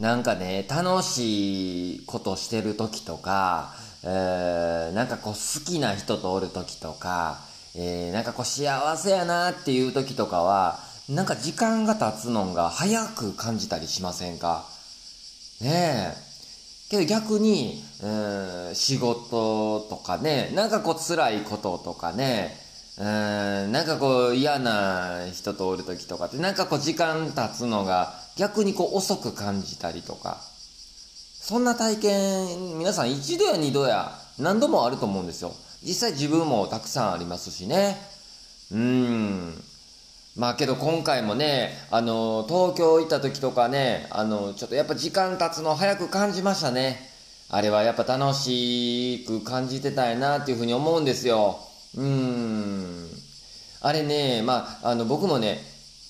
なんかね、楽しいことしてる時とか、えー、なんかこう好きな人とおる時とか、えー、なんかこう幸せやなっていう時とかは、なんか時間が経つのが早く感じたりしませんか？ねえ。けど逆に、うん、仕事とかね、なんかこう辛いこととかね、うん、なんかこう嫌な人とおる時とかって、なんかこう時間経つのが逆にこう遅く感じたりとか、そんな体験、皆さん一度や二度や何度もあると思うんですよ。実際自分もたくさんありますしね。うん。まあけど今回もね、あの、東京行った時とかね、あの、ちょっとやっぱ時間経つの早く感じましたね。あれはやっぱ楽しく感じてたいなっていうふうに思うんですよ。うん。あれね、まあ、あの、僕もね、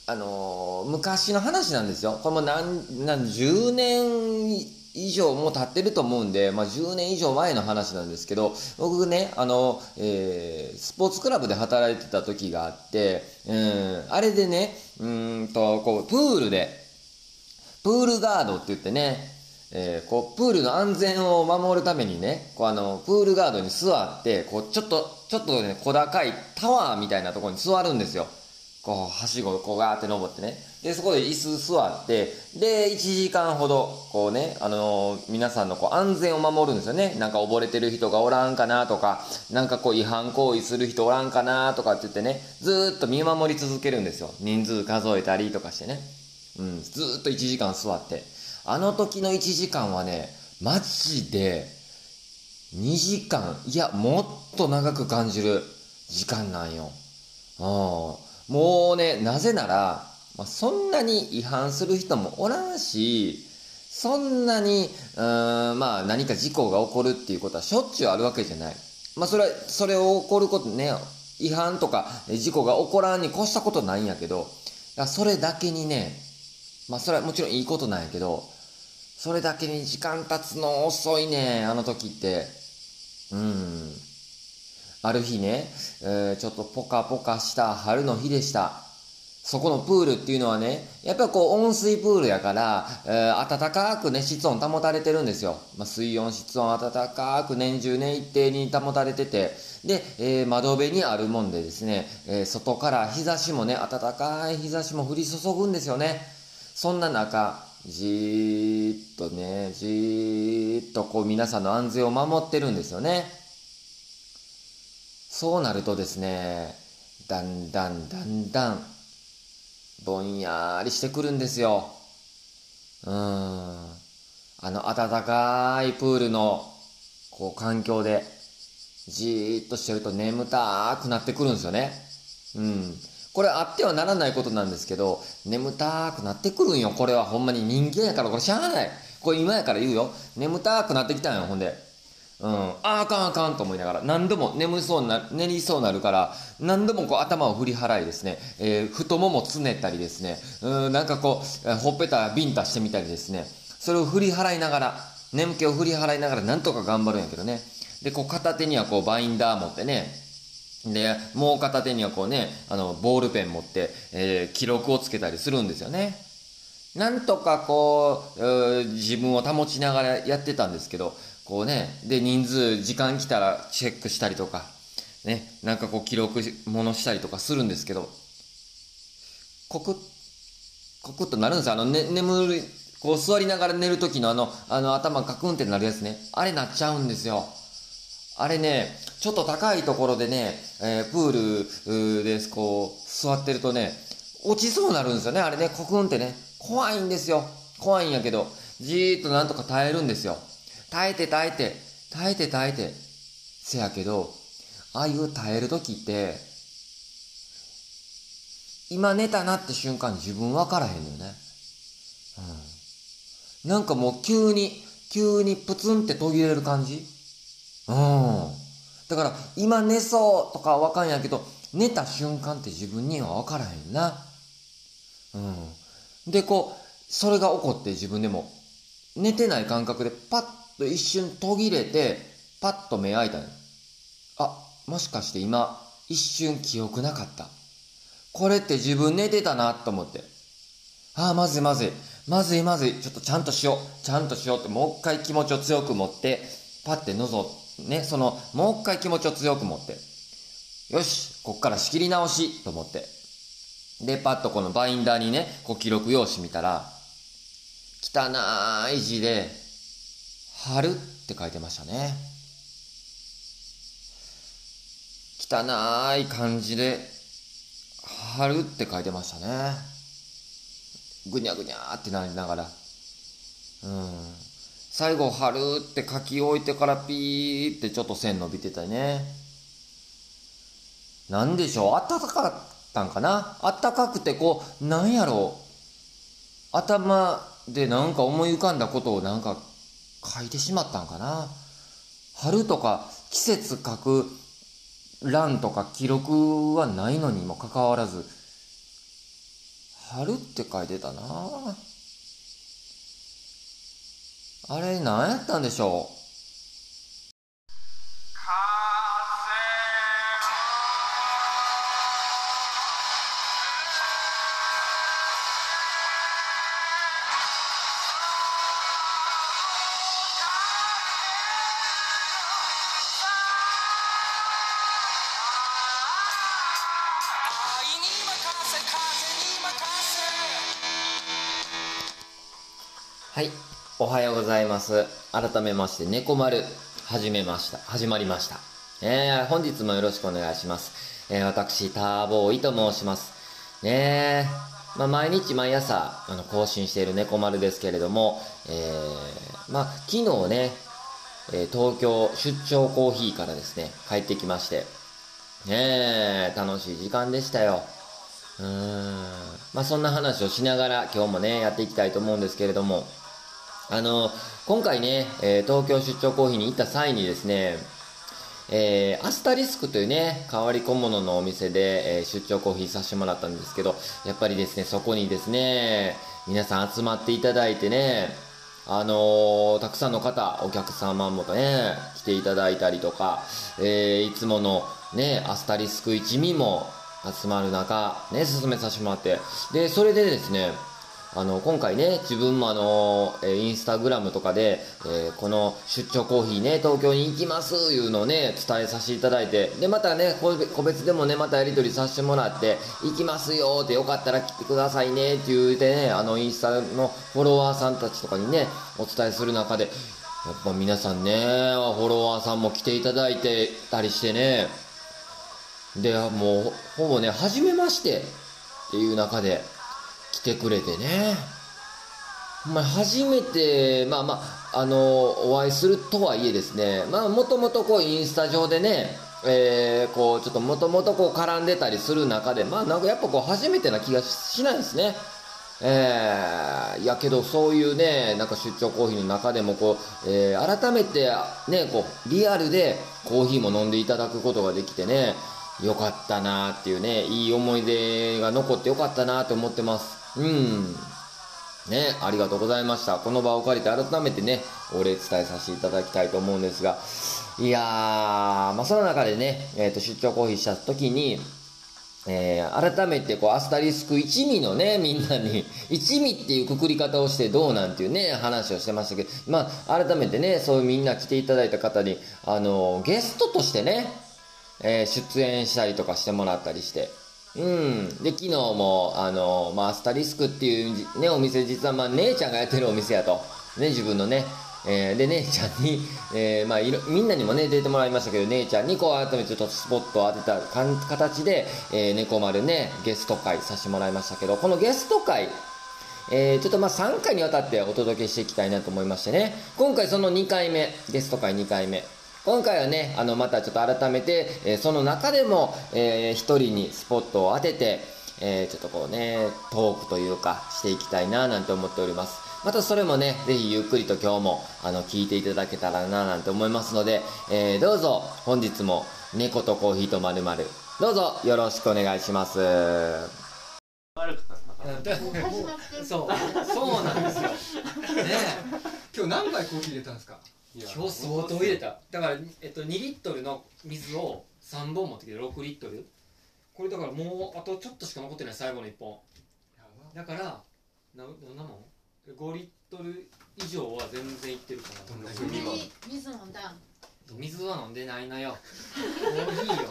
あの、昔の話なんですよ。これも何、何、10年以上も経ってると思うんで、まあ、10年以上前の話なんですけど、僕ね、あの、えー、スポーツクラブで働いてた時があって、うん、あれでね、うんと、こう、プールで、プールガードって言ってね、えー、こう、プールの安全を守るためにね、こうあの、プールガードに座って、こう、ちょっと、ちょっとね、小高いタワーみたいなところに座るんですよ。こう、はしご、こうガーって登ってね。で、そこで椅子座って、で、1時間ほど、こうね、あのー、皆さんのこう安全を守るんですよね。なんか溺れてる人がおらんかなとか、なんかこう違反行為する人おらんかなとかって言ってね、ずっと見守り続けるんですよ。人数数えたりとかしてね。うん、ずっと1時間座って。あの時の1時間はね、マジで、2時間、いや、もっと長く感じる時間なんよ。うん。もうね、なぜなら、まあ、そんなに違反する人もおらんし、そんなに、うーん、まあ何か事故が起こるっていうことはしょっちゅうあるわけじゃない。まあそれは、それを起こることね、違反とか事故が起こらんに越したことないんやけど、それだけにね、まあそれはもちろんいいことなんやけど、それだけに時間経つの遅いね、あの時って。うん。ある日ね、えー、ちょっとポカポカした春の日でした。そこのプールっていうのはね、やっぱこう温水プールやから、えー、暖かくね、室温保たれてるんですよ。まあ、水温、室温暖かく年中ね、一定に保たれてて、で、えー、窓辺にあるもんでですね、えー、外から日差しもね、暖かい日差しも降り注ぐんですよね。そんな中、じーっとね、じーっとこう皆さんの安全を守ってるんですよね。そうなるとですね、だんだんだんだん、ぼんやりしてくるんですよ。うん。あの暖かいプールの、こう環境で、じーっとしてると眠たくなってくるんですよね。うん。これあってはならないことなんですけど、眠たくなってくるんよ。これはほんまに。人間やから、これしゃあない。これ今やから言うよ。眠たくなってきたんよ、ほんで。うん、ああかんあかんと思いながら。何度も眠そうな寝りそうなるから何度もこう頭を振り払いですね、えー、太ももつねったりですね。うんなんかこうほっぺたビンタしてみたりですね。それを振り払いながら眠気を振り払いながらなんとか頑張るんやけどね。でこう片手にはこうバインダー持ってね。でもう片手にはこうねあのボールペン持って、えー、記録をつけたりするんですよねなんとかこう自分を保ちながらやってたんですけどこうね、で、人数、時間来たらチェックしたりとか、ね、なんかこう記録ものしたりとかするんですけど、コクッ、コクッとなるんですよ。あの、ね、眠る、こう座りながら寝る時のあの、あの頭カクンってなるやつね。あれなっちゃうんですよ。あれね、ちょっと高いところでね、えー、プールでこう座ってるとね、落ちそうになるんですよね。あれね、コクンってね。怖いんですよ。怖いんやけど、じーっとなんとか耐えるんですよ。耐えて耐えて、耐えて耐えて。せやけど、ああいう耐える時って、今寝たなって瞬間自分分からへんのよね。うん。なんかもう急に、急にプツンって途切れる感じうん。だから、今寝そうとかわかんやけど、寝た瞬間って自分には分からへんな。うん。で、こう、それが起こって自分でも、寝てない感覚でパッと一瞬途切れて、パッと目開いたあ、もしかして今、一瞬記憶なかった。これって自分寝てたなと思って。ああ、まずいまずい。まずいまずい、ちょっとちゃんとしよう、ちゃんとしようって、もう一回気持ちを強く持って、パッて覗ね、その、もう一回気持ちを強く持って、よし、こっから仕切り直し、と思って。で、パッとこのバインダーにね、こう記録用紙見たら、汚い字で、春って書いてましたね。汚い漢字で、春って書いてましたね。ぐにゃぐにゃってなりながら。うん。最後、春って書き置いてからピーってちょっと線伸びてたね。なんでしょう？あったかかったんかな？あったかくてこう、なんやろ？う。頭でなんか思い浮かんだことをなんか書いてしまったんかな？春とか季節書く欄とか記録はないのにもかかわらず、春って書いてたなあれ何やったんでしょう？はい。おはようございます。改めまして、猫丸、始めました。始まりました。えー、本日もよろしくお願いします。えー、私、ターボーイと申します。ねー、まあ、毎日毎朝、あの、更新している猫丸ですけれども、えー、まあ、昨日ね、え、東京出張コーヒーからですね、帰ってきまして、ねー、楽しい時間でしたよ。うーん。まあ、そんな話をしながら今日もね、やっていきたいと思うんですけれども、あの、今回ね、え、東京出張コーヒーに行った際にですね、えー、アスタリスクというね、変わり小物のお店で、えー、出張コーヒーさせてもらったんですけど、やっぱりですね、そこにですね、皆さん集まっていただいてね、あのー、たくさんの方、お客様もね、来ていただいたりとか、えー、いつものね、アスタリスク一味も集まる中、ね、進めさせてもらって、で、それでですね、あの、今回ね、自分もあの、えインスタグラムとかで、えー、この出張コーヒーね、東京に行きますいうのをね、伝えさせていただいて、で、またね、個別でもね、またやり取りさせてもらって、行きますよってよかったら来てくださいねって言うてね、あの、インスタのフォロワーさんたちとかにね、お伝えする中で、やっぱ皆さんね、フォロワーさんも来ていただいてたりしてね、で、もう、ほぼね、初めましてっていう中で、来てくれてね。まあ、初めて、まあまあ、あの、お会いするとはいえですね、まあ、もともとこう、インスタ上でね、えー、こう、ちょっともともとこう、絡んでたりする中で、まあ、なんかやっぱこう、初めてな気がしないですね。えー、いやけどそういうね、なんか出張コーヒーの中でもこう、えー、改めてね、こう、リアルでコーヒーも飲んでいただくことができてね、よかったなっていうね、いい思い出が残ってよかったなと思ってます。うん。ね、ありがとうございました。この場を借りて改めてね、お礼伝えさせていただきたいと思うんですが、いやー、まあ、その中でね、えっ、ー、と、出張コーヒーした時に、えー、改めてこうアスタリスク一味のねみんなに 一味っていうくくり方をしてどうなんていうね話をしてましたけどまあ改めてねそういうみんな来ていただいた方にあのゲストとしてね、えー、出演したりとかしてもらったりしてうん。で、昨日も、あの、まあ、スタリスクっていうね、お店、実はまあ、姉ちゃんがやってるお店やと。ね、自分のね。えー、で、姉ちゃんに、えー、まあいろ、みんなにもね、出てもらいましたけど、姉ちゃんにこう、改めてちょっとスポットを当てたかん形で、えー、猫丸ね、ゲスト会させてもらいましたけど、このゲスト会、えー、ちょっとまあ3回にわたってお届けしていきたいなと思いましてね、今回その2回目、ゲスト会2回目、今回はね、あの、またちょっと改めて、えー、その中でも、えー、一人にスポットを当てて、えー、ちょっとこうね、トークというか、していきたいな、なんて思っております。またそれもね、ぜひゆっくりと今日も、あの、聞いていただけたらな、なんて思いますので、えー、どうぞ、本日も、猫とコーヒーとまるまる、どうぞ、よろしくお願いします。そう、そうなんですよ。ね今日何杯コーヒー入れたんですか？今日相当入れた。だから、えっと、2リットルの水を3本持ってきて6リットル。これだからもうあとちょっとしか残ってない最後の1本。だからなどんなもん？5リットル以上は全然いってるかな。どんなそんなに水飲んだん？水は飲んでないのよ。コーヒーよ。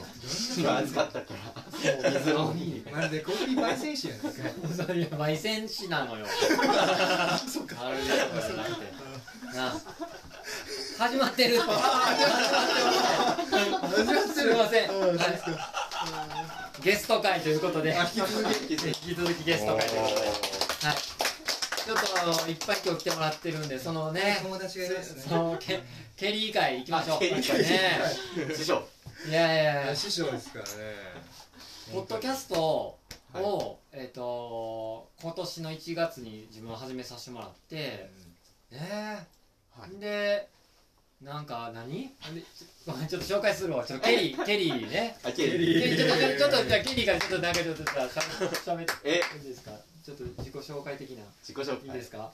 今暑かったから。そう水はコーヒまるでコーヒー焙煎酒やない焙煎士なのよ。そうか。あれじゃなくて。なあ始まってるって。始まってる。すいません、ゲスト会ということで引き続きゲスト会ということではいちょっとあのいっぱい今日来てもらってる。んでそのね友達がいますねそのケケリー会行きましょうケリー会師匠いやいやいや師匠ですからねポッドキャストを、えっ、と今年の1月に自分を始めさせてもらってねえ、はい。でなんか何？でちょごめんちょっと紹介するわ。ちょっとケリーケリーね。あケリケリー。ちょっとちょっとじゃあケリーからちょっとなんかちょっとさしゃべってえいいですか？ちょっと自己紹介的な。自己紹介。いいですか？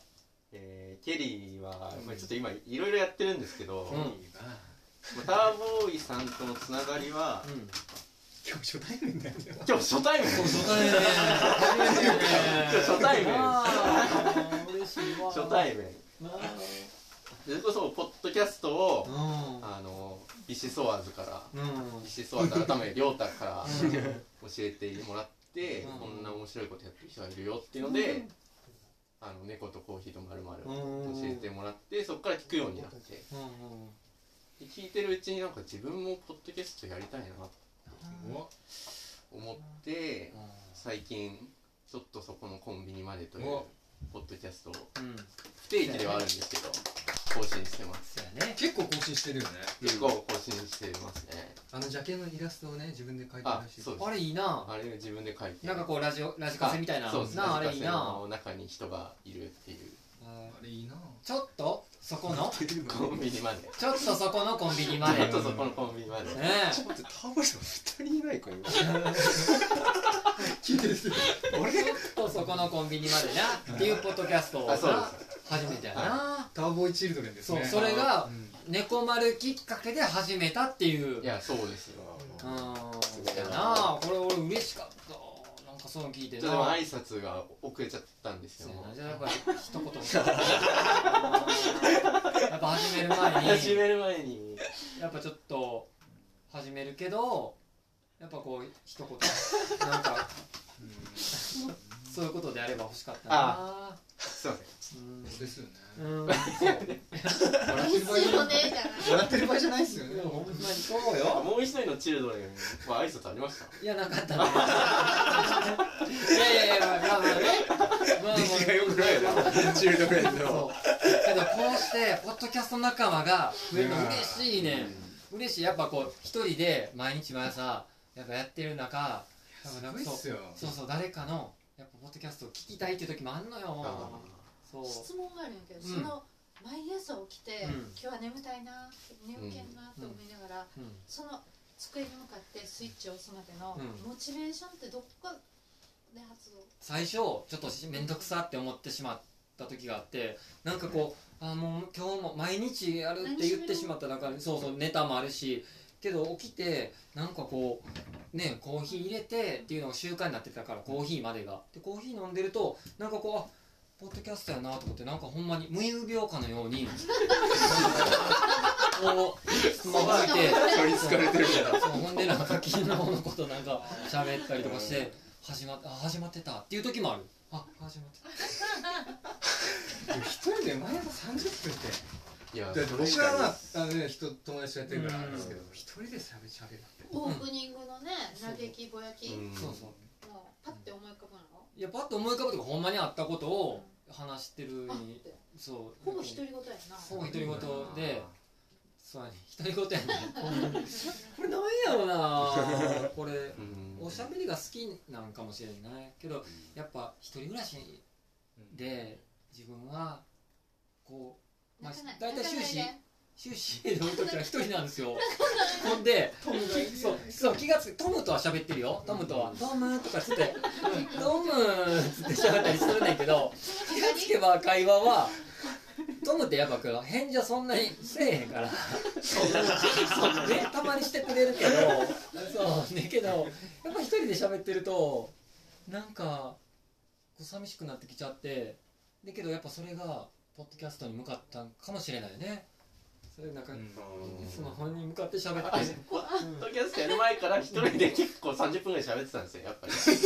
えーケリーは、まあ、ちょっと今いろいろやってるんですけど、うん。まあターボーイさんとのつながりはうん。今日初対面だよ。ね今日初対面初対面。初対面初対面。あそれこそポッドキャストを、ーあのビシソワーズからうん。うんビシソワーズ改め亮太からうん。教えてもらって、うん。こんな面白いことやってる人がいるよっていうので、あの猫とコーヒーとまるまるうん。教えてもらってそこから聞くようになって。うんうん。で聞いてるうちになんか自分もポッドキャストやりたいなとお思って最近ちょっとそこのコンビニまでというお。ポッドキャストをうん。不定期ではあるんですけど更新してますそうやね。結構更新してるよね。結構更新してますね。あのジャケのイラストをね自分で描いてるらしいあそうです。あれいいな。あれ自分で書いて。なんかこうラジオラジカセみたいな。そうです。なああれいいラジカセなの中に人がいるっていう。あれいいな。ちょっとそこの？コンビニまで。ちょっとそこのコンビニまで。ちょっとそこのコンビニまで。ねちょっと待ってターボさん二人いないか今。聞いてる。人あれちょっとそこのコンビニまでな。っていうポッドキャストをあそうな初めてやなターボーイチルドレンですね。そうそれがうん猫丸きっかけで始めたっていう。いやそうですよ。うん。やなこれ俺嬉しかった。なんかそういうの聞いて。ちょっとでもな挨拶が遅れちゃったんですよ。そうやな。じゃあやっぱり一言 やっぱ始める前に。始める前に。やっぱちょっと始めるけどやっぱこう一言。なんか そういうことであれば欲しかったな。すいませんうん。ですよね。うん。笑ってる場合じゃない。よねじゃない笑ってる場合じゃないですよね。ほんまにそうよもう一人のチルドレン。は挨拶ありました。いやなかったね。いやいやいやまあまあまあね。まあまあ出来が良くないなチルドレンそう。のけどこうしてポッドキャスト仲間が増えるの嬉しいね。嬉しい。やっぱこう一人で毎日毎朝やっぱやってる中そうそう誰かのやっぱポッドキャストを聞きたいっていう時もあんのよ。あそう。質問があるんやけど、うん。その毎朝起きて、うん。今日は眠たいな眠けんなって思いながら、うん。その机に向かってスイッチを押すまでのうん。モチベーションってどこで発動？最初ちょっとし面倒くさって思ってしまった時があってなんかこうあもう今日も毎日やるって言ってしまった中にそうそうネタもあるしけど起きてなんかこうねコーヒー入れてっていうのが習慣になってたからコーヒーまでが。でコーヒー飲んでるとなんかこうあポッドキャストやなと思ってなんかほんまに無遊病かのように こうスマホ見て取りつかれてるからそうほんでなんか昨日のことなんか喋ったりとかして始まっあ始まってたっていう時もある。あ始まってた。一人で毎朝30分っていや僕はまああのね人友達とやってるからあれですけどうん。一人でしゃべしゃべるオープニングのね嘆きぼやき、うん。そうそう。パッて思い浮かぶの？いやパッと思い浮かぶとかほんまにあったことを話してるにて。そう。ほぼ独り言やな。ほぼ独り言でそうやね独り言やね これなんやろな。これうん。おしゃべりが好きなんかもしれない。けどやっぱ一人暮らしで自分はこう、まあ泣かない、大体終始終始家で。おる時は一人なんですよ。ほんできそうそう気がつくトムとは喋ってるよ。トムとは「トム」とかつって「トム」つって喋ったりするねんけど気がつけば。会話はトムってやっぱ返事はそんなにせえへんから。そうねたまにしてくれるけど。そうねけどやっぱ一人で喋ってるとなんかこう寂しくなってきちゃって。だけどやっぱそれがポッドキャストに向かったんかもしれないよね。それなんか、スマホに向かって喋って。あポッドキャストやる前から一人で結構30分ぐらい喋ってたんですよやっぱり。相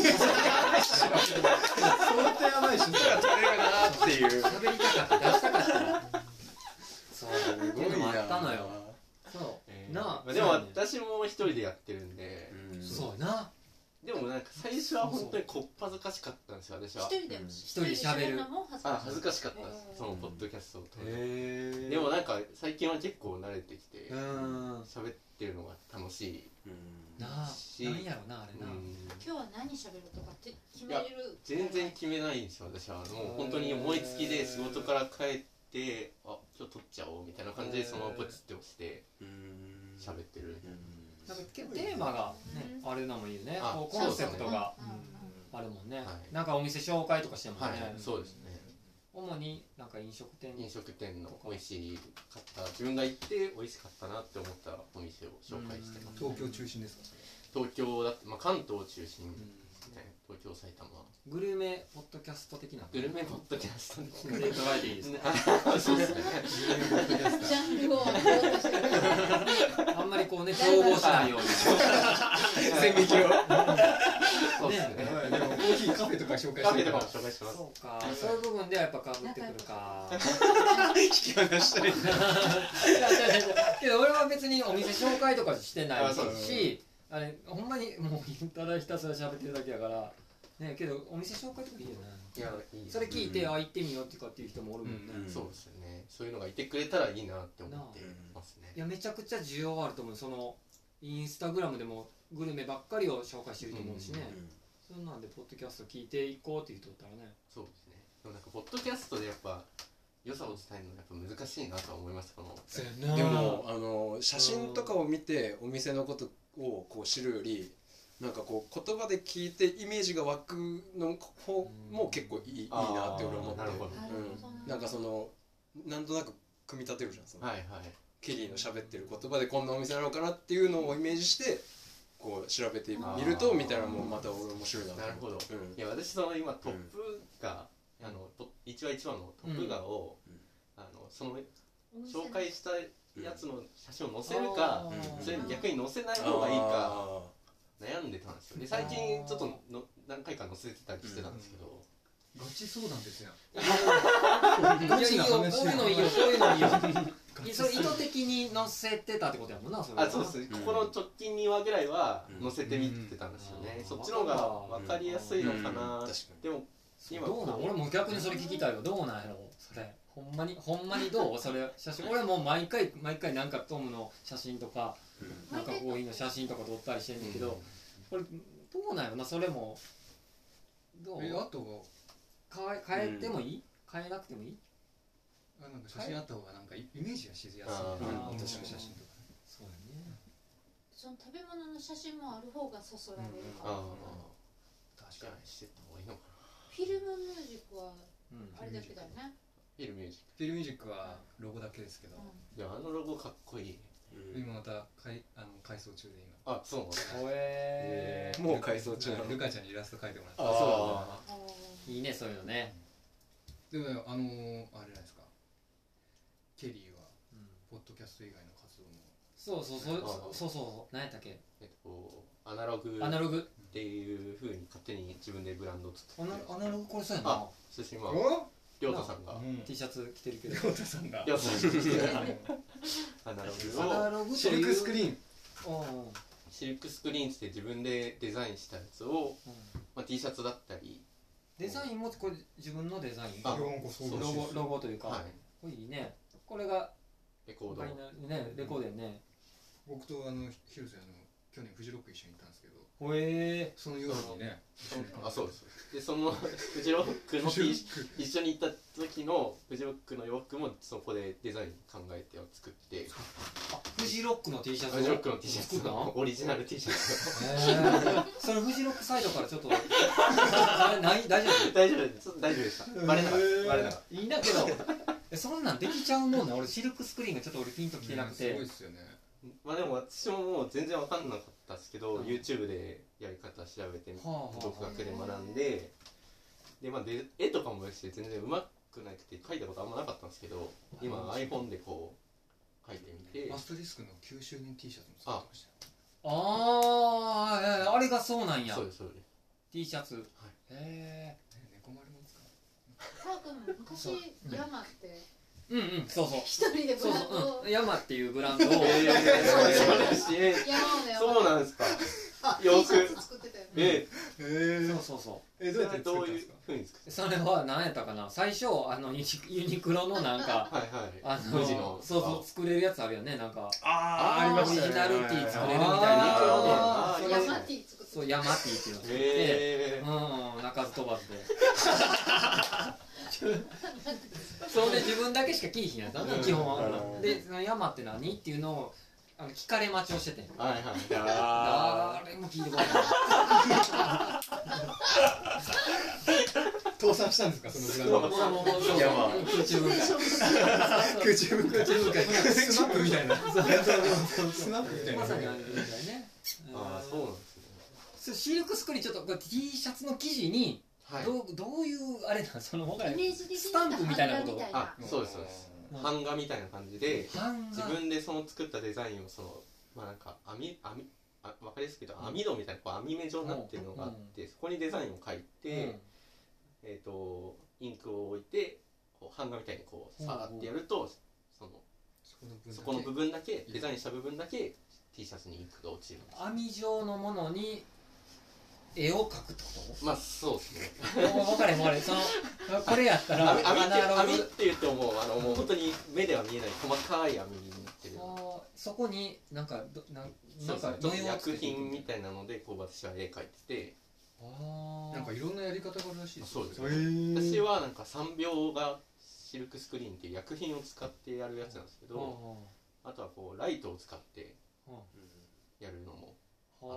当やばいしね取れるなっていう喋りたかった。出したかったそうあったのよ。そう、えーなあまあでも私も一人でやってるんで。そうやなでもなんか最初は本当にこっぱずかしかったんですよ私は。一人でうん。一人で喋る。のも恥ずあかしい恥ずかしかったですうんそのポッドキャストを撮るへえでもなんか最近は結構慣れてきてうん。喋ってるのが楽しいなあしなんやろなあれな、うん。今日は何喋るとかって決めれる？全然決めないんですよ私は。もう本当に思いつきで仕事から帰ってあ今日撮っちゃおうみたいな感じでそのままポチって押して喋ってるなんか結構テーマがね、あれなもんいいよねあこうコンセプトがあるもんね、はい。なんかお店紹介とかしてもね、はいそうですね。主になんか飲食店。飲食店の美味しかった。自分が行って美味しかったなって思ったお店を紹介してます。東京中心ですか？東京だって、まあ、関東を中心ね東京埼玉。グルメポッドキャスト的な。グルメポッドキャストですで捉えていいですかあそうですね。ジャンルをあんまりこうね統合しないように。線引きをそうですね。はいでもコーヒーカフェとか紹介カフェとかしてるからも紹介します。そうか。そういう部分ではやっぱかぶってくるか。引き離した いけど俺は別にお店紹介とかしてないしあれほんまにもうただひたすら喋ってるだけやから。ねけどお店紹介とかいいよねいやいいそれ聞いて、うんあ行ってみようってかっていう人もおるもんね、うんそうですよね。そういうのがいてくれたらいいなって思ってますね。いやめちゃくちゃ需要あると思う。そのインスタグラムでもグルメばっかりを紹介してると思うしね、そんなんでポッドキャスト聞いていこうっていう人だったらね。そうですね。でもなんかポッドキャストでやっぱ良さを伝えるのやっぱ難しいなとは思いますこの。そうやな。でもあの写真とかを見てお店のことをこう知るよりなんかこう言葉で聞いてイメージが湧くの方も結構いいいいなって俺は思って。なうん、なんかそのなんとなく組み立てるじゃんその、はいはい。ケリーの喋ってる言葉でこんなお店なのかなっていうのをイメージしてこう調べてみるとみたいなのもまた俺面白いなと思なるほど。うん。いや私その今トップが、あのポ一話一話のトップ画を、うん。あのその紹介したやつの写真を載せるか、うんそれに逆に載せない方がいいか悩んでたんですよで最近ちょっとの何回か載せてたりしてたんですけど、ガチ相談ですよいやいいよこう話いうのいいよこういうのいいよ。いそれ意図的に載せてたってことやもんなそれは。あそうです、うん。ここの直近2話ぐらいはうん載せてみてたんですよね、うん。そっちの方が分かりやすいのかな、うん。確かに。でも今どうなん俺も逆にそれ聞きたいわ。どうなんやろ？それ。ほんまにほんまにどう？それ写真。俺もう毎回毎回なんかトムの写真とかなんかコーヒーの写真とか撮ったりしてんねんけど、これどうなんやろな？それも。どう？えあと変え変えてもいい、変えなくてもいい？あなんか写真あった方がなんかイイメージがしやすい。あー。うん。確かに写真とか。ねそうやね。その食べ物の写真もある方がそそられるかあもあ確かにしてった方がいいのかな。フィルムミュージックはうんあれだけだよね。フィルミュージッフィルミュージックはロゴだけですけど。うクいやあのロゴかっこいい。今またかいあの改装中であそうえー。もう改装中。なのルカちゃんにイラスト描いてもらって。あそういいねそういうのね、でもあのー、あれじゃないですか。ケリーはポッドキャスト以外の活動も。そうそうそうあそうそう。何やったっけ？えっとアナログ。アナログっていうふうに勝手に自分でブランドを作アって。ナアナログこれそうやな。あ寿司はおりょうたさんが。うん、T シャツ着てるけど。りょうたさんが。りょうたさんが。着てるアナログアナをログシルクスクリーン。うんうん。シルクスクリーンって自分でデザインしたやつを、まあ、T シャツだったり。デザインもこれ自分のデザイン。あなんかそうそうロゴロゴというか、はい。これいいね。これがレコード。他になるねレコードやね。僕とあの広瀬あの去年フジロック一緒に行ったんですけどほえ。その夜にねあそうです。でそ のフジロックの一緒に行った時のフジロックの洋服もそこでデザイン考えて作って。あフジロックの T シャツを？フジロックの T シャツのオリジナル T シャツ。へーそれフジロックサイドからちょっと あれない大丈夫？大丈夫です。大丈夫でした。バレなかった。バレなかっいいんだけどえそんなんできちゃうもんね。俺シルクスクリーンがちょっと俺ピンときてなくて、すごいっすよね。たまあでも私ももう全然わかんなかったですけど、うん。YouTube でやり方調べて独学で学んででまあで絵とかもして全然うまくなくて書いたことあんまなかったんですけど今 iPhone でこう書いてみて。マストディスクの9周年 T シャツも作ってましたああえーあれがそうなんや。そうですそうです。T シャツ。へえね猫丸も使う。昔山ってうんうん。そうそう。一人でブそうランドを。そう、う。ん、ヤマっていうブランドを、えー、え山をねそうなんですか。あ洋 T シャ服ツ作ってたよね。ええ。そうそうそえどうやってどういう作ったんですか？ふうに作ってうそれは何やったかな？最初あのユニユニクロのなんかはいはい。あの無地の。そうそう作れるやつあるよね。なんかあーありましたね。オリジナルティー作れるみたいな。あー山 T 作ってそうヤマティっていうのを作って、えうん鳴かず飛ばずで そんで自分だけしか聞いひんやつだねうん。基本は。うん。でその山って何？っていうのをあの聞かれ待ちをしててはいはい。あ誰も聞いてこない倒産したんですかそのブランドもうもうも空中分解。空中分解。空中分解。スマップみたいなスマップみたいな。まさにあれみたいね。あーそうなんですねシルクスクリーンちょっとこれ T シャツの生地にはい。どうどういうあれなん その分からんイメージ的にスタンプみたいなこと？版画みたいあそうですそうです。うん。版画みたいな感じで自分でその作ったデザインをそのまあなんか網網あ分かりやすく言うと網戸みたいなこう網目状になってるのがあってそこにデザインを書いて、えー、とインクを置いてこう版画みたいにこうさーってやるとそのそこの部分だけ。デザインした部分だけ T シャツにインクが落ちるうん網状のものに絵を描くってこまあそうですね。と分かれ分かれそのこれやったら網網ってアナログ。網って言ってももうあのもう本当に目では見えない細かい網になってる。あーそこになんかどななんか模様をつけていく品みたいなのでこう私は絵描いてて。あー。なんかいろんなやり方があるらしいですそうですへー。私はなんか3秒がシルクスクリーンっていう薬品を使ってやるやつなんですけどあとはこうライトを使ってうんやるのもは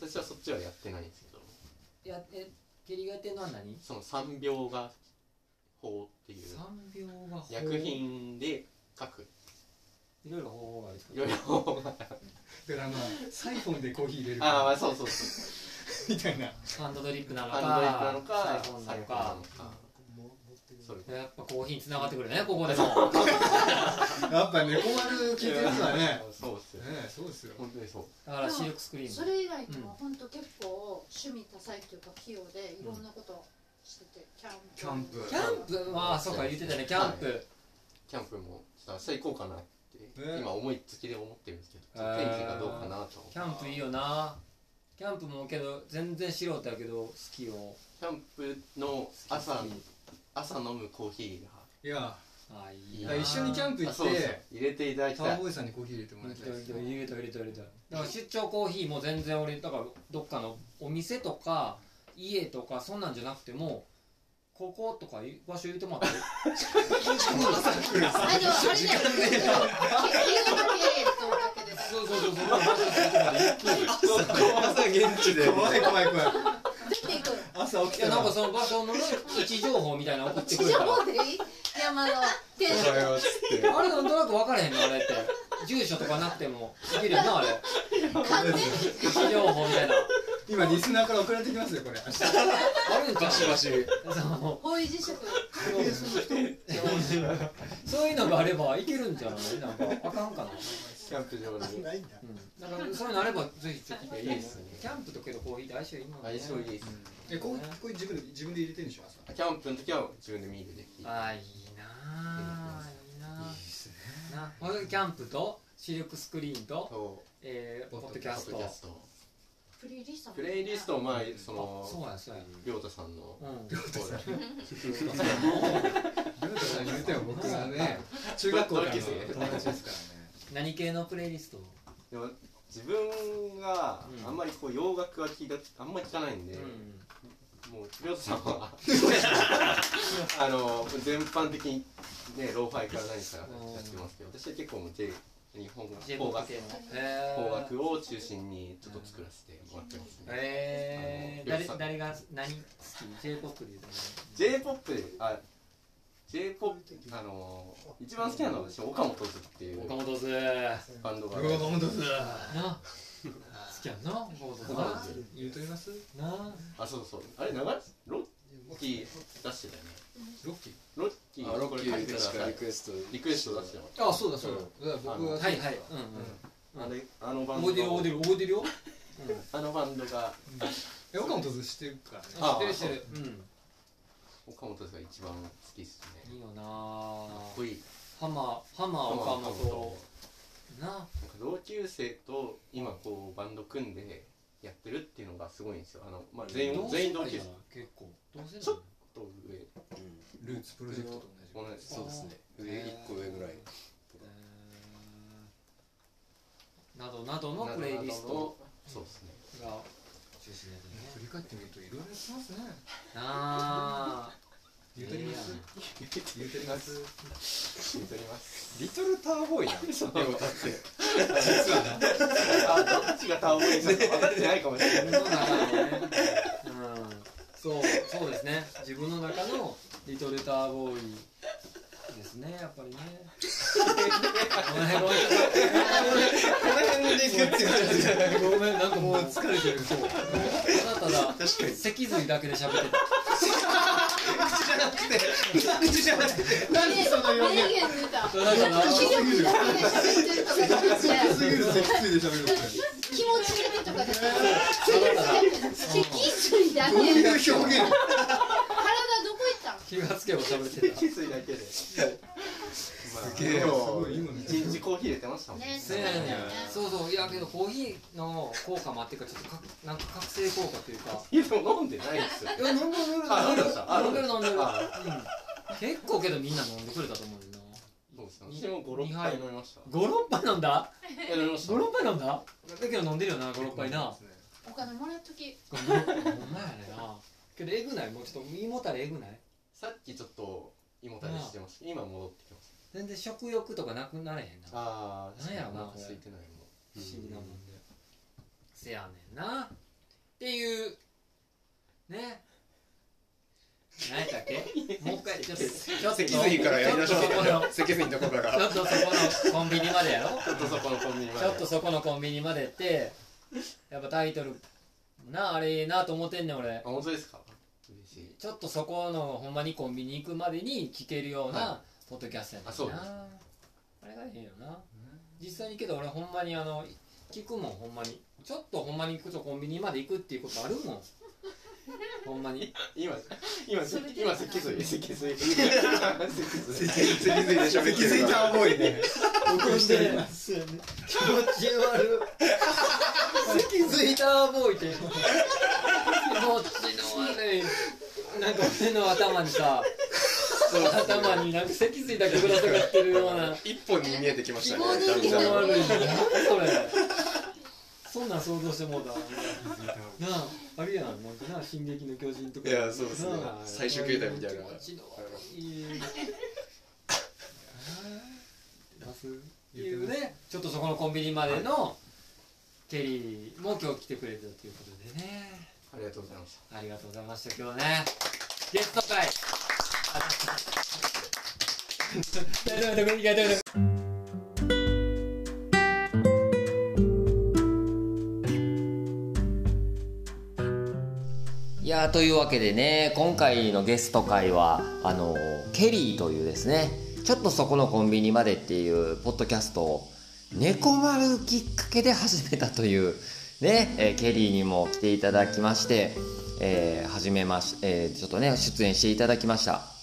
私はそっちはやってないんですけど。あやえケリーがやってるのは何？その3秒画法っていう。三秒が法。薬品で書く。いろいろ方法があるんですいろいろだからまあサイフォンでコーヒー入れるああまあそうそうそう。みたいな。ハンドドリップなのかハンドリップなのかサイフォンなのか。か。それやっぱコーヒーにつながってくるねここでも。やっぱ猫丸聞いてる人はね。そうよ。ねそうですよ。本当にそう。だからシルクスクリーンそれ以外にも本当結構趣味多彩というか器用でいろんなことしててキャンプ。キャンプ。キャンプ？まあそうか言ってたね。キャンプ、キャンプもちょっと明日行こうかなってね。今思いつきで思ってるんですけどえー。天気がどうかなと。キャンプいいよな。キャンプもけど全然素人やけど好きよ。キャンプの朝朝飲むコーヒーが。いやあいいな。だから一緒にキャンプ行っあそうそう。て入れていただきタたい。ワーボーイさんにコーヒー入れてもらいたい。です入れた入れた入れただから出張コーヒーも全然俺だからどっかのお店とか家とかそんなんじゃなくてもこことかい場所入れてもらってあのあれだよ昼だけとだけですそうそうそう。そう場所入れてもらって朝現地で怖い怖い怖い。出ていく。いや朝起きたらなんかその場所のね位置情報みたいなの送ってく地上るからで山の天おはようっつって。あれなんとなく分からへんのあれって。住所とかなくても。いけるよなあれ。勝手に。位置情報みたいな今リスナーから送られてきますよこれ。あるんちゃうバシバシ。そう。方位磁石そういうのがあればいけるんじゃないなんかあかんかな。キャンプ場にないん。だうん、なんかそういうのあればぜひちょっといやいいっすね。キャンプとけどコーヒーで相性いいもんね。相性いいですえこうこれ自分で自分で入れてるんでしょ朝。キャンプの時は自分でミールで聞いてああいいなあいいなあなほんでキャンプとシルクスクリーンと、とえー、ポッドキポャスト。ッドキャスト。プレイリストプレイリストをまあそあそうのやそうやりょうたさんの。うん。りょうたさんりょうたさんに言っても僕はね 中学校からの友達ですからね。何系のプレイリスト？でも自分があんまりこう洋楽は聞いたあんまり聞かないんで、うもうりょうたさんは。あの全般的にねローファイから何からやってますけど私は結構もう J 日本ん楽 j 邦楽。邦楽を中心にちょっと作らせてもらってますね。え誰誰が何好き j p o p で言うと。J p o p あ j p o p あの一番好きなのは私岡本図っていう岡本図バンドがうわ本当だな 好きやんな岡本図岡本図言うとります？なあ。そうそう。あれ長いロッキー出してたよね。ロッキー？ロッキー。あロッキーリクエスト。リクエスト出してまあそうだそうだ。僕がはいはい。すあれあのバンド。覚えてる覚えてる？覚えてるよ？あのバンドが。え岡本図してるからね。あ知ってる知ってる。う。ん。岡本が一番好きっすね。いいよなかっこいい。ハマハマ岡本な。なんか同級生と今こうバンド組んでやってるっていうのがすごいんですよ。あの、まあ、全員全員同級生。結構。どうせちょっと上。ルーツプロジェクトと同じ。同じそうですね。上一個上ぐらい。などなどのプレイリスト。そうですね。が中心で振り返ってみるといろいろやってますね。あ言うとります言うとります言うとります。リトルターボーイなんですよでもだって。あどっちがターボーイか分かってないかもしれない。自分の中のね、うん、そうそうですね。自分の中のリトルターボーイですねやっぱりね。ごめんごめんごめんなんかもう疲れてるそうただただ確かに脊髄だけで喋ってた口じゃなくて何その気持ち入れてとかじゃなくてただただ脊髄だけどうい。う表現体どこ行ったん気がつけば喋ってた脊髄だけでまあすげえでもすごい。今の一日コーヒー入れてましたもんね。そうやねん。そうそういやけどコーヒーの効果もあってかちょっとかなんか覚醒効果というか。いやでも飲んでないですよ。いや飲んでる飲んでる。あ飲んでました？あ飲んでる飲んでる。ん結構けどみんな飲んでくれたと思うよな。そうですね。私も56杯飲みました。56杯飲んだ？え飲みました。56杯飲んだ？だけど飲んでるよな56杯な。お金もらっとき。ほんまやねな。けどえぐない？もうちょっと胃もたれえぐない？さっきちょっと胃もたれしてました。今戻ってきました全然食欲とかなくなれへんな。ああなんやろな空いてないも不思議なもんで。せやねんな。っていうね。何やったっけ？もう一回ちょっとちょっと脊髄からやりましょう。ちょっとそこの脊髄のとこから。ちょっとそこのコンビニまでやろちょっとそこのコンビニまで。ちょっとそこのコンビニまでってやっぱタイトルなあれええなと思ってんねん俺。あ本当ですか？嬉しい。ちょっとそこのほんまにコンビニ行くまでに聞けるようなはポッドキャストやねんな。あれがいいよな。実際にけど俺ほんまにあの聞くもんほんまに。ちょっとほんまに行くとコンビニまで行くっていうことあるもん。ほんまに。今今それで今脊髄脊髄。脊髄脊髄で喋ってるから。ーボーイね僕んで気持ち悪い脊髄ターボーイって気持ちの悪い。なんか俺の頭にさ頭になんか脊髄だけぶら下がってるような。一本に見えてきましたね。気持悪い何それ。そんなん想像してもうた。なああるやんなんかな「進撃の巨人」とか。いやそうですね。最終形態みたいな。気持ちの悪い出すっていうね。ちょっとそこのコンビニまでのケリーも今日来てくれたということでね。ありがとうございました。ありがとうございました。今日ね。ゲスト会大丈夫大丈夫大丈夫いやというわけでね今回のゲスト会はあのケリーというですねちょっとそこのコンビニまでっていうポッドキャストを猫丸きっかけで始めたというね、えーケリーにも来ていただきまして、えー始めまし、えーちょっとね出演していただきました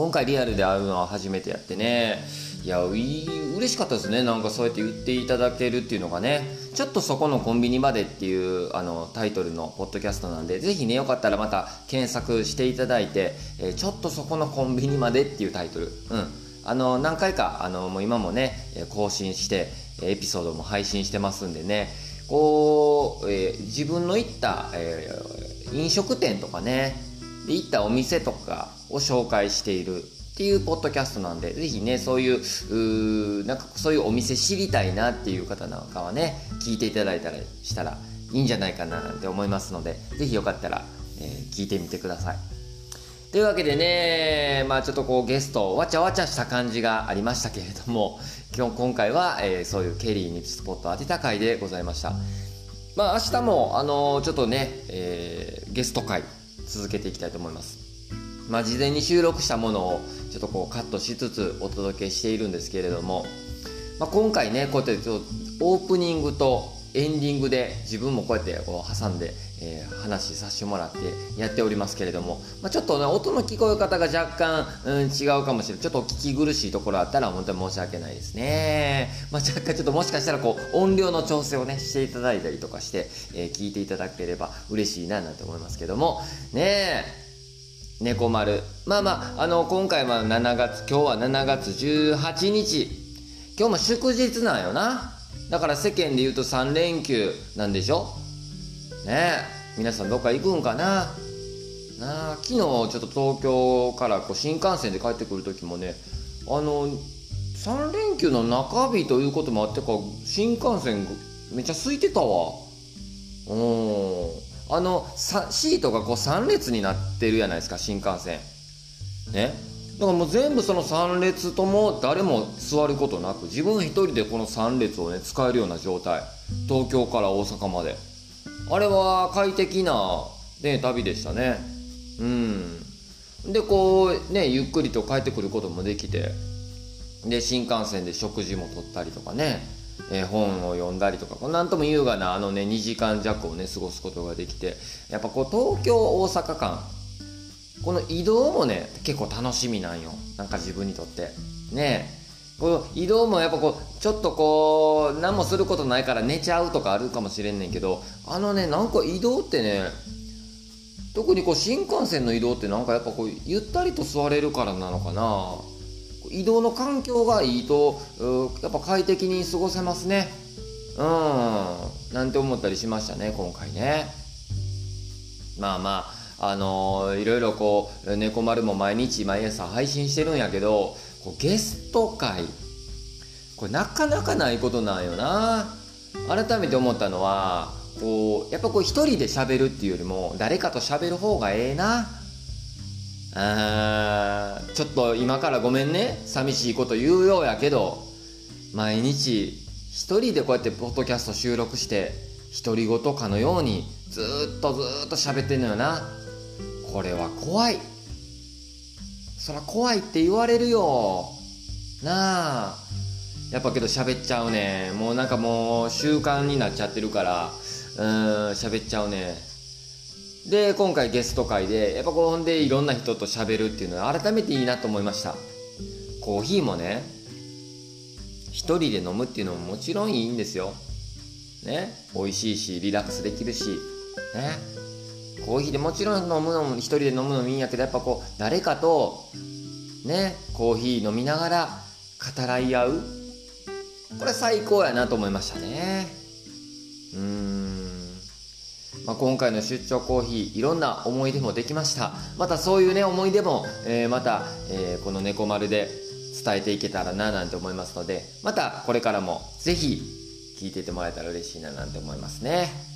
今回リアルで会うのは初めてやってね。いや嬉しかったですね。なんかそうやって言っていただけるっていうのがね。ちょっとそこのコンビニまでっていうあのタイトルのポッドキャストなんでぜひねよかったらまた検索していただいて、えーちょっとそこのコンビニまでっていうタイトル。うん。あの何回かあのもう今もね更新してエピソードも配信してますんでね。こう、えー自分の行った、えー飲食店とかねで行ったお店とかを紹介しているっていうポッドキャストなんでぜひねそういううなんかそういうお店知りたいなっていう方なんかはね聞いていただいたりしたらいいんじゃないかななんて思いますのでぜひよかったら、えー聞いてみてください。というわけでねまあちょっとこうゲストわちゃわちゃした感じがありましたけれども今日今回は、えーそういうケリーにスポット当てた回でございました。まあ明日もあのーちょっとね、えーゲスト会続けていきたいと思います。まあ、事前に収録したものをちょっとこうカットしつつお届けしているんですけれども、まあ、今回ねこうやってちょっとオープニングとエンディングで自分もこうやってこう挟んで、えー話させてもらってやっておりますけれども、まあ、ちょっとね音の聞こえ方が若干、うん、違うかもしれない。ちょっと聞き苦しいところあったら本当に申し訳ないですね、まあ、若干ちょっともしかしたらこう音量の調整をねしていただいたりとかして、えー聞いていただければ嬉しいななんて思いますけども。ねえ。猫丸。まあまああの今回は7月今日は7月18日。今日も祝日なんよな。だから世間で言うと3連休なんでしょ？ねえ。皆さんどっか行くんかな？なあ昨日ちょっと東京からこう新幹線で帰ってくる時もねあの3連休の中日ということもあってか新幹線めっちゃ空いてたわ。うん。あのシートがこう3列になってるじゃないですか新幹線。ね。だからもう全部その3列とも誰も座ることなく自分一人でこの3列をね使えるような状態。東京から大阪まで。あれは快適な、ね、旅でしたね。うん。でこうねゆっくりと帰ってくることもできて。で新幹線で食事もとったりとかね、えー本を読んだりとか。なんとも優雅なあのね2時間弱をね過ごすことができて。やっぱこう東京大阪間。この移動もね結構楽しみなんよ。なんか自分にとって。ねこの移動もやっぱこうちょっとこう何もすることないから寝ちゃうとかあるかもしれんねんけどあのねなんか移動ってね特にこう新幹線の移動ってなんかやっぱこうゆったりと座れるからなのかな。移動の環境がいいとやっぱ快適に過ごせますね。うん。なんて思ったりしましたね今回ね。まあまあ。あのーいろいろこう猫丸も毎日毎朝配信してるんやけどこうゲスト会これなかなかないことなんよな。改めて思ったのはこうやっぱこう一人で喋るっていうよりも誰かと喋る方がええな。あーちょっと今からごめんね。寂しいこと言うようやけど毎日一人でこうやってポッドキャスト収録して独り言かのようにずっとずっと喋ってんのよな。これは怖い。そら怖いって言われるよ。なあ。やっぱけど喋っちゃうね。もうなんかもう習慣になっちゃってるから。うーん喋っちゃうね。で今回ゲスト会でやっぱこうほんでいろんな人と喋るっていうのは改めていいなと思いました。コーヒーもね一人で飲むっていうのももちろんいいんですよ。ね。美味しいしリラックスできるし。ね。コーヒーでもちろん飲むのも一人で飲むのもいいんやけどやっぱこう誰かとねコーヒー飲みながら語らい合う。これ最高やなと思いましたね。うん、まあ、今回の出張コーヒーいろんな思い出もできました。またそういうね思い出も、えーまた、えーこの「猫丸」で伝えていけたらななんて思いますのでまたこれからもぜひ聞いててもらえたら嬉しいななんて思いますね。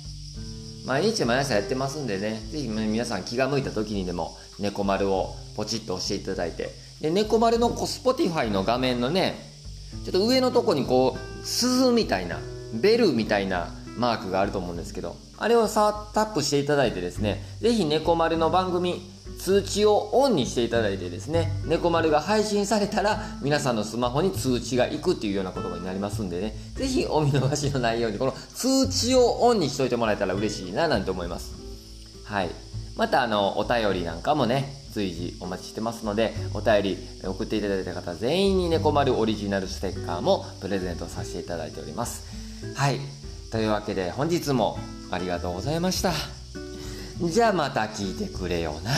毎日毎朝やってますんでね。ぜひ皆さん気が向いた時にでも「猫丸」をポチッと押していただいて。で猫丸のこう Spotify の画面のねちょっと上のとこにこう鈴みたいなベルみたいなマークがあると思うんですけどあれをさタップしていただいてですねぜひ猫丸の番組通知をオンにしていただいてですね猫丸が配信されたら皆さんのスマホに通知がいくっていうようなことになりますんでねぜひお見逃しのないようにこの通知をオンにしといてもらえたら嬉しいななんて思います。はい。またあのお便りなんかもね随時お待ちしてますのでお便り送っていただいた方全員に猫丸オリジナルステッカーもプレゼントさせていただいております。はい。というわけで本日もありがとうございました。じゃあまた聞いてくれよな。